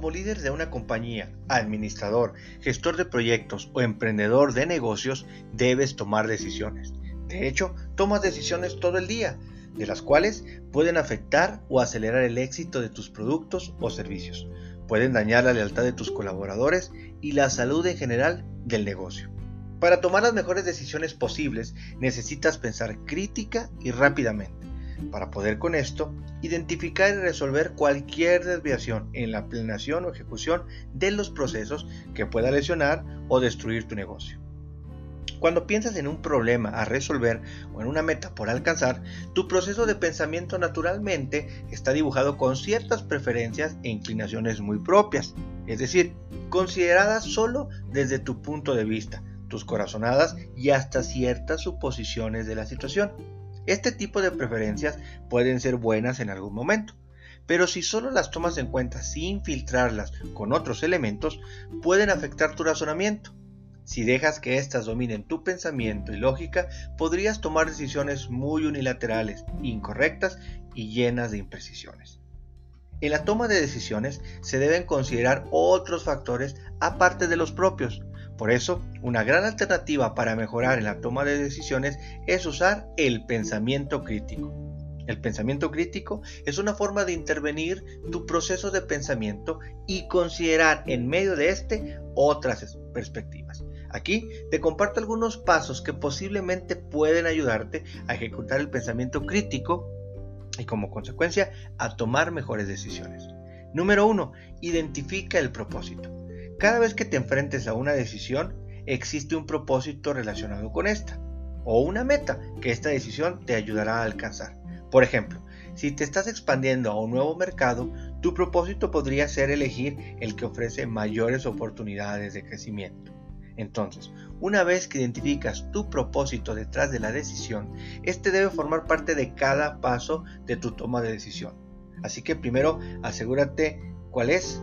como líder de una compañía, administrador, gestor de proyectos o emprendedor de negocios, debes tomar decisiones. De hecho, tomas decisiones todo el día, de las cuales pueden afectar o acelerar el éxito de tus productos o servicios. Pueden dañar la lealtad de tus colaboradores y la salud en general del negocio. Para tomar las mejores decisiones posibles necesitas pensar crítica y rápidamente. Para poder con esto, identificar y resolver cualquier desviación en la planeación o ejecución de los procesos que pueda lesionar o destruir tu negocio. Cuando piensas en un problema a resolver o en una meta por alcanzar, tu proceso de pensamiento naturalmente está dibujado con ciertas preferencias e inclinaciones muy propias, es decir, consideradas solo desde tu punto de vista, tus corazonadas y hasta ciertas suposiciones de la situación. Este tipo de preferencias pueden ser buenas en algún momento, pero si solo las tomas en cuenta sin filtrarlas con otros elementos, pueden afectar tu razonamiento. Si dejas que éstas dominen tu pensamiento y lógica, podrías tomar decisiones muy unilaterales, incorrectas y llenas de imprecisiones. En la toma de decisiones se deben considerar otros factores aparte de los propios, por eso, una gran alternativa para mejorar en la toma de decisiones es usar el pensamiento crítico. El pensamiento crítico es una forma de intervenir tu proceso de pensamiento y considerar en medio de este otras perspectivas. Aquí te comparto algunos pasos que posiblemente pueden ayudarte a ejecutar el pensamiento crítico y como consecuencia a tomar mejores decisiones. Número 1. Identifica el propósito. Cada vez que te enfrentes a una decisión, existe un propósito relacionado con esta, o una meta que esta decisión te ayudará a alcanzar. Por ejemplo, si te estás expandiendo a un nuevo mercado, tu propósito podría ser elegir el que ofrece mayores oportunidades de crecimiento. Entonces, una vez que identificas tu propósito detrás de la decisión, este debe formar parte de cada paso de tu toma de decisión. Así que primero asegúrate cuál es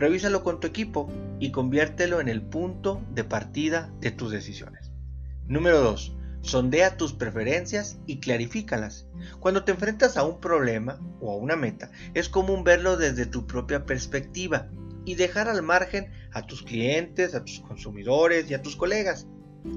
Revísalo con tu equipo y conviértelo en el punto de partida de tus decisiones. Número 2. Sondea tus preferencias y clarifícalas. Cuando te enfrentas a un problema o a una meta, es común verlo desde tu propia perspectiva y dejar al margen a tus clientes, a tus consumidores y a tus colegas.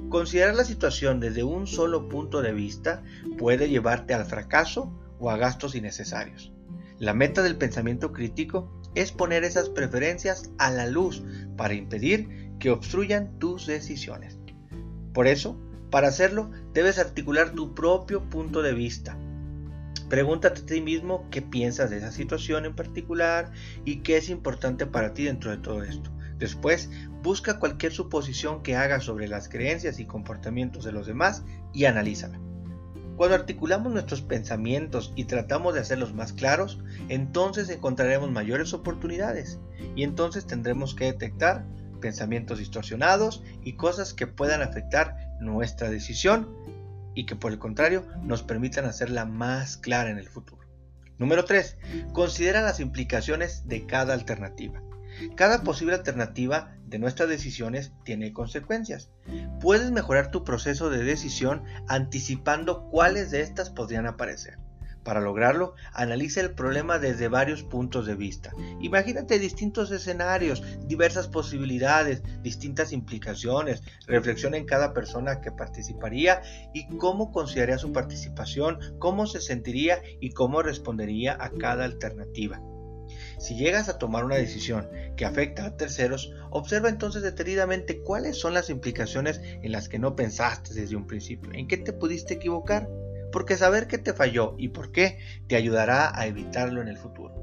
Considerar la situación desde un solo punto de vista puede llevarte al fracaso o a gastos innecesarios. La meta del pensamiento crítico es poner esas preferencias a la luz para impedir que obstruyan tus decisiones. Por eso, para hacerlo, debes articular tu propio punto de vista. Pregúntate a ti mismo qué piensas de esa situación en particular y qué es importante para ti dentro de todo esto. Después, busca cualquier suposición que hagas sobre las creencias y comportamientos de los demás y analízala. Cuando articulamos nuestros pensamientos y tratamos de hacerlos más claros, entonces encontraremos mayores oportunidades y entonces tendremos que detectar pensamientos distorsionados y cosas que puedan afectar nuestra decisión y que por el contrario nos permitan hacerla más clara en el futuro. Número 3. Considera las implicaciones de cada alternativa. Cada posible alternativa de nuestras decisiones tiene consecuencias. Puedes mejorar tu proceso de decisión anticipando cuáles de estas podrían aparecer. Para lograrlo, analiza el problema desde varios puntos de vista. Imagínate distintos escenarios, diversas posibilidades, distintas implicaciones. Reflexiona en cada persona que participaría y cómo consideraría su participación, cómo se sentiría y cómo respondería a cada alternativa. Si llegas a tomar una decisión que afecta a terceros, observa entonces detenidamente cuáles son las implicaciones en las que no pensaste desde un principio, en qué te pudiste equivocar, porque saber qué te falló y por qué te ayudará a evitarlo en el futuro.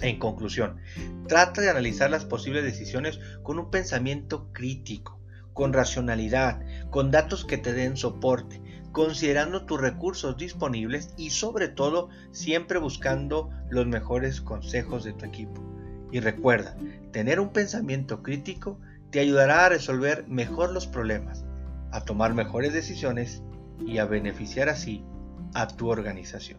En conclusión, trata de analizar las posibles decisiones con un pensamiento crítico, con racionalidad, con datos que te den soporte, considerando tus recursos disponibles y sobre todo siempre buscando los mejores consejos de tu equipo. Y recuerda, tener un pensamiento crítico te ayudará a resolver mejor los problemas, a tomar mejores decisiones y a beneficiar así a tu organización.